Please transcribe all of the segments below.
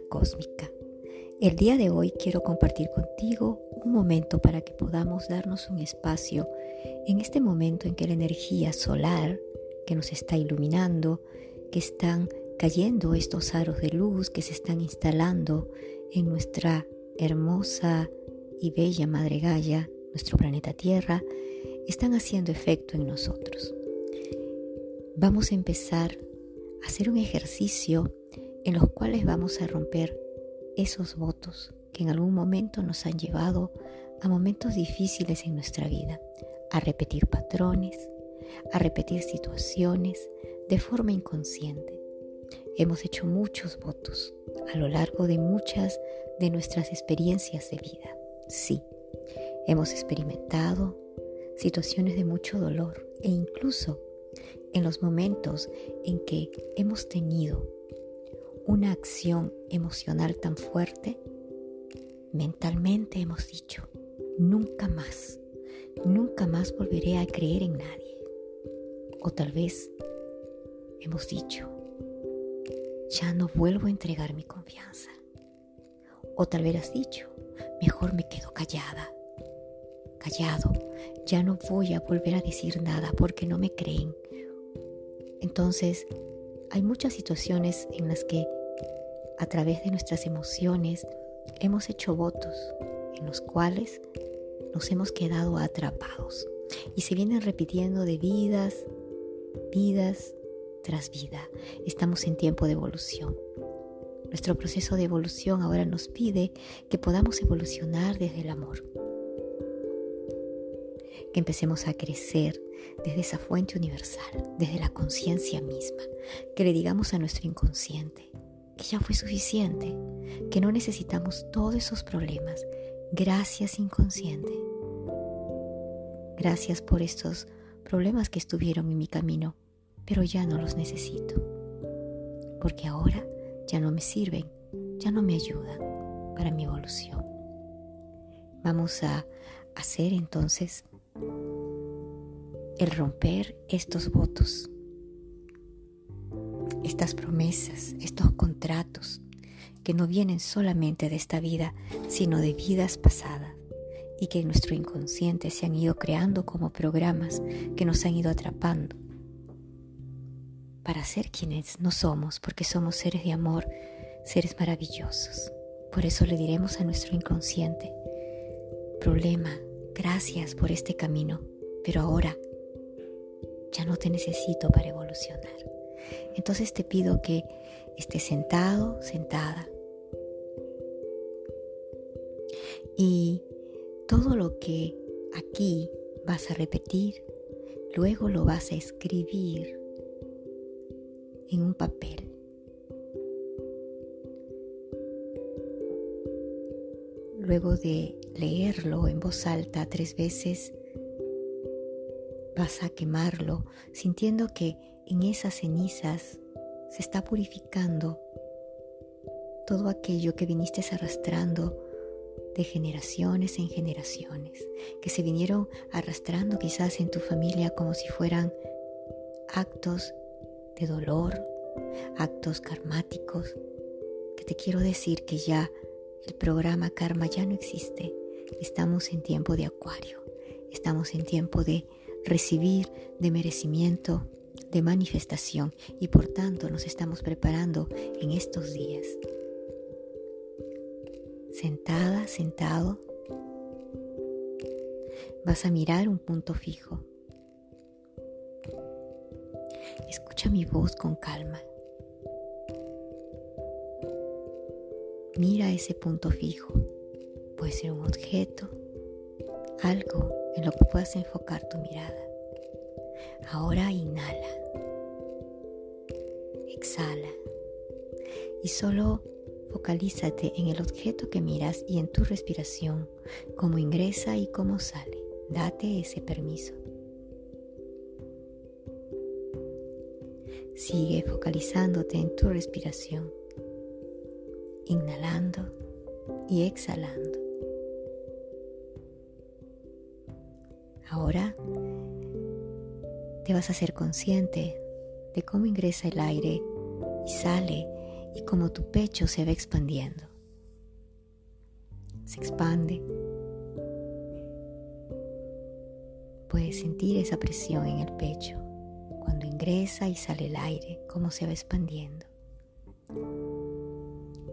Cósmica. El día de hoy quiero compartir contigo un momento para que podamos darnos un espacio en este momento en que la energía solar que nos está iluminando, que están cayendo estos aros de luz que se están instalando en nuestra hermosa y bella Madre Gaia, nuestro planeta Tierra, están haciendo efecto en nosotros. Vamos a empezar a hacer un ejercicio en los cuales vamos a romper esos votos que en algún momento nos han llevado a momentos difíciles en nuestra vida, a repetir patrones, a repetir situaciones de forma inconsciente. Hemos hecho muchos votos a lo largo de muchas de nuestras experiencias de vida. Sí, hemos experimentado situaciones de mucho dolor e incluso en los momentos en que hemos tenido una acción emocional tan fuerte, mentalmente hemos dicho, nunca más, nunca más volveré a creer en nadie. O tal vez hemos dicho, ya no vuelvo a entregar mi confianza. O tal vez has dicho, mejor me quedo callada, callado, ya no voy a volver a decir nada porque no me creen. Entonces, hay muchas situaciones en las que a través de nuestras emociones hemos hecho votos en los cuales nos hemos quedado atrapados y se vienen repitiendo de vidas, vidas tras vida. Estamos en tiempo de evolución. Nuestro proceso de evolución ahora nos pide que podamos evolucionar desde el amor. Que empecemos a crecer desde esa fuente universal, desde la conciencia misma, que le digamos a nuestro inconsciente que ya fue suficiente, que no necesitamos todos esos problemas. Gracias inconsciente. Gracias por estos problemas que estuvieron en mi camino, pero ya no los necesito, porque ahora ya no me sirven, ya no me ayudan para mi evolución. Vamos a hacer entonces el romper estos votos, estas promesas, estos contratos que no vienen solamente de esta vida, sino de vidas pasadas y que en nuestro inconsciente se han ido creando como programas que nos han ido atrapando para ser quienes no somos, porque somos seres de amor, seres maravillosos. Por eso le diremos a nuestro inconsciente, problema, gracias por este camino, pero ahora ya no te necesito para evolucionar. Entonces te pido que estés sentado, sentada. Y todo lo que aquí vas a repetir, luego lo vas a escribir en un papel. Luego de leerlo en voz alta tres veces, vas a quemarlo sintiendo que en esas cenizas se está purificando todo aquello que viniste arrastrando de generaciones en generaciones, que se vinieron arrastrando quizás en tu familia como si fueran actos de dolor, actos karmáticos, que te quiero decir que ya el programa karma ya no existe. Estamos en tiempo de acuario, estamos en tiempo de recibir, de merecimiento, de manifestación y por tanto nos estamos preparando en estos días. Sentada, sentado, vas a mirar un punto fijo. Escucha mi voz con calma. Mira ese punto fijo. Puede ser un objeto, algo en lo que puedas enfocar tu mirada. Ahora inhala, exhala y solo focalízate en el objeto que miras y en tu respiración, cómo ingresa y cómo sale. Date ese permiso. Sigue focalizándote en tu respiración, inhalando y exhalando. Ahora te vas a ser consciente de cómo ingresa el aire y sale y como tu pecho se va expandiendo. Se expande. Puedes sentir esa presión en el pecho cuando ingresa y sale el aire, cómo se va expandiendo.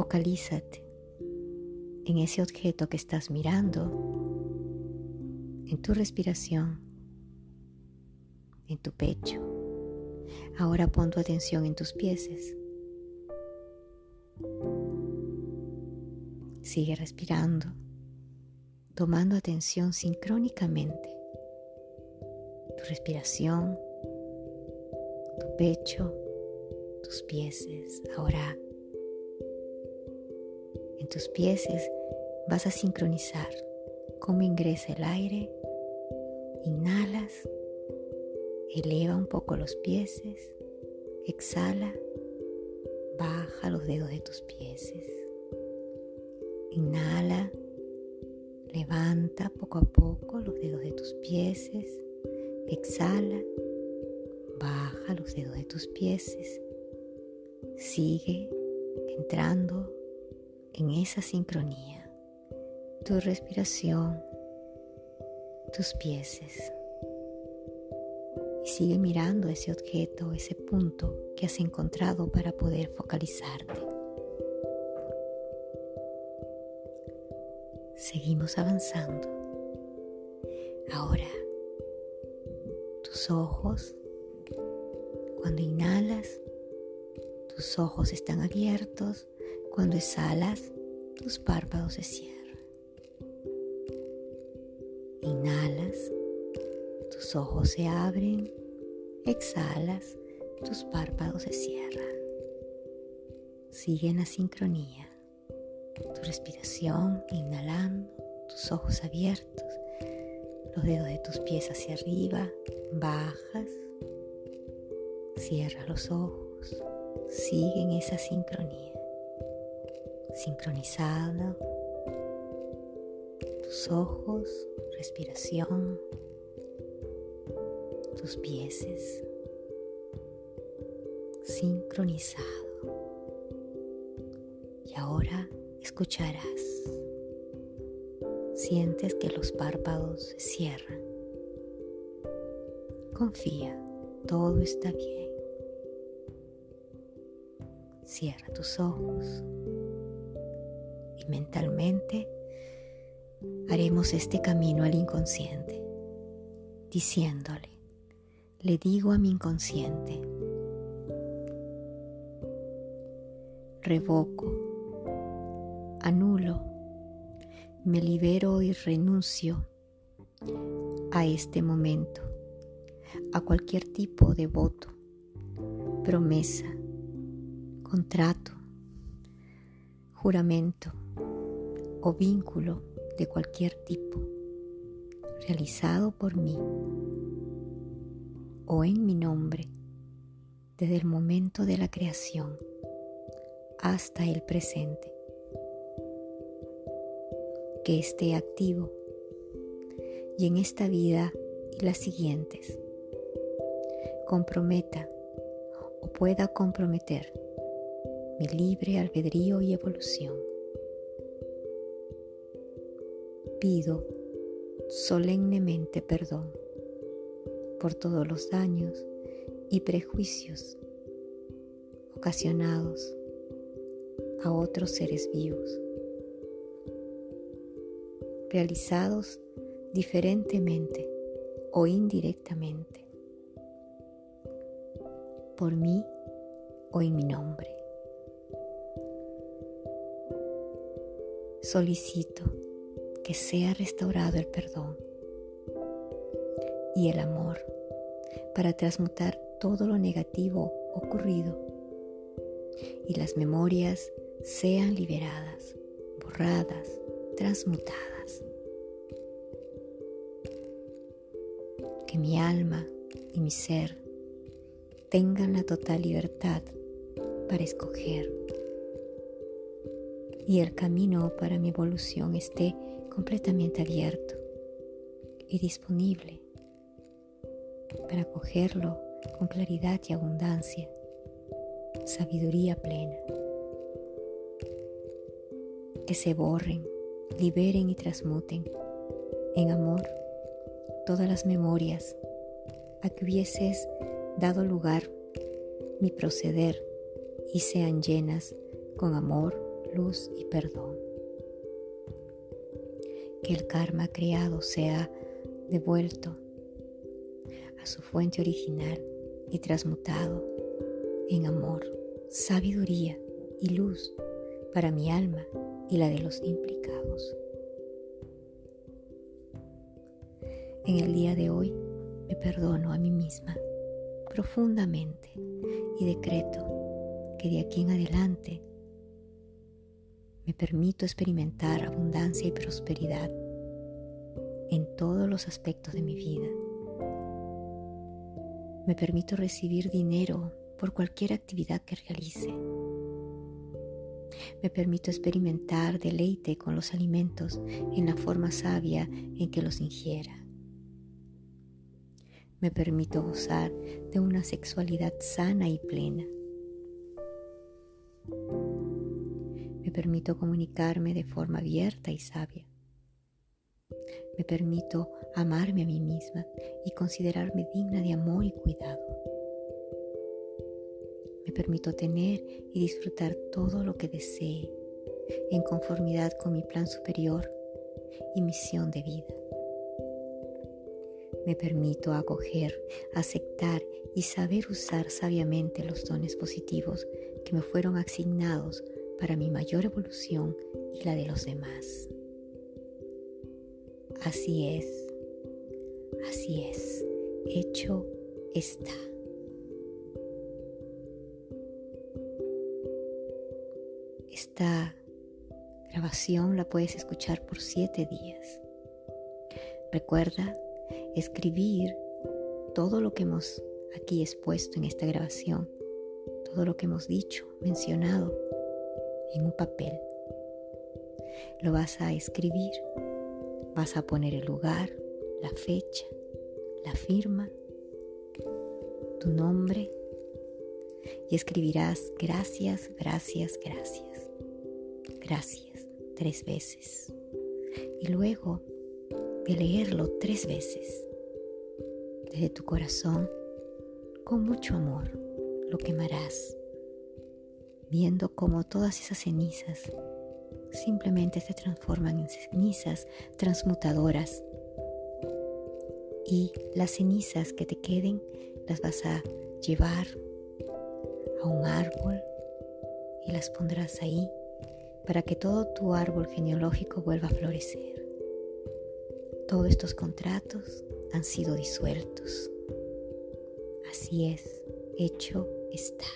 Focalízate en ese objeto que estás mirando, en tu respiración, en tu pecho. Ahora pon tu atención en tus pies. Sigue respirando, tomando atención sincrónicamente. Tu respiración, tu pecho, tus pies. Ahora tus pies vas a sincronizar cómo ingresa el aire. Inhalas, eleva un poco los pies, exhala, baja los dedos de tus pies. Inhala, levanta poco a poco los dedos de tus pies. Exhala, baja los dedos de tus pies. Sigue entrando en esa sincronía. Tu respiración, tus pies. Y sigue mirando ese objeto, ese punto que has encontrado para poder focalizarte. Seguimos avanzando. Ahora, tus ojos, cuando inhalas, tus ojos están abiertos, cuando exhalas, tus párpados se cierran. Inhalas, tus ojos se abren, exhalas, tus párpados se cierran. Sigue en la sincronía. Tu respiración, inhalando, tus ojos abiertos, los dedos de tus pies hacia arriba, bajas, cierras los ojos, sigue en esa sincronía, sincronizado, tus ojos, respiración, tus pies, sincronizado. Y ahora escucharás. Sientes que los párpados se cierran. Confía, todo está bien. Cierra tus ojos y mentalmente haremos este camino al inconsciente, diciéndole, le digo a mi inconsciente, revoco anulo, me libero y renuncio a este momento, a cualquier tipo de voto, promesa, contrato, juramento o vínculo de cualquier tipo realizado por mí o en mi nombre desde el momento de la creación hasta el presente que esté activo y en esta vida y las siguientes comprometa o pueda comprometer mi libre albedrío y evolución. Pido solemnemente perdón por todos los daños y prejuicios ocasionados a otros seres vivos realizados diferentemente o indirectamente por mí o en mi nombre. Solicito que sea restaurado el perdón y el amor para transmutar todo lo negativo ocurrido y las memorias sean liberadas, borradas, transmutadas. Que mi alma y mi ser tengan la total libertad para escoger y el camino para mi evolución esté completamente abierto y disponible para cogerlo con claridad y abundancia, sabiduría plena. que se borren, liberen y transmuten en amor todas las memorias a que hubieses dado lugar mi proceder y sean llenas con amor, luz y perdón. Que el karma creado sea devuelto a su fuente original y transmutado en amor, sabiduría y luz para mi alma y la de los implicados. En el día de hoy me perdono a mí misma profundamente y decreto que de aquí en adelante me permito experimentar abundancia y prosperidad en todos los aspectos de mi vida. Me permito recibir dinero por cualquier actividad que realice. Me permito experimentar deleite con los alimentos en la forma sabia en que los ingiera. Me permito gozar de una sexualidad sana y plena. Me permito comunicarme de forma abierta y sabia. Me permito amarme a mí misma y considerarme digna de amor y cuidado. Me permito tener y disfrutar todo lo que desee en conformidad con mi plan superior y misión de vida. Me permito acoger, aceptar y saber usar sabiamente los dones positivos que me fueron asignados para mi mayor evolución y la de los demás. Así es, así es, hecho está. Esta grabación la puedes escuchar por siete días. Recuerda escribir todo lo que hemos aquí expuesto en esta grabación, todo lo que hemos dicho, mencionado en un papel. Lo vas a escribir, vas a poner el lugar, la fecha, la firma, tu nombre y escribirás gracias, gracias, gracias, gracias tres veces. Y luego de leerlo tres veces, desde tu corazón, con mucho amor, lo quemarás viendo cómo todas esas cenizas simplemente se transforman en cenizas transmutadoras. Y las cenizas que te queden las vas a llevar a un árbol y las pondrás ahí para que todo tu árbol genealógico vuelva a florecer. Todos estos contratos han sido disueltos. Así es, hecho está.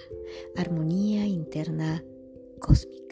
Armonía interna cósmica.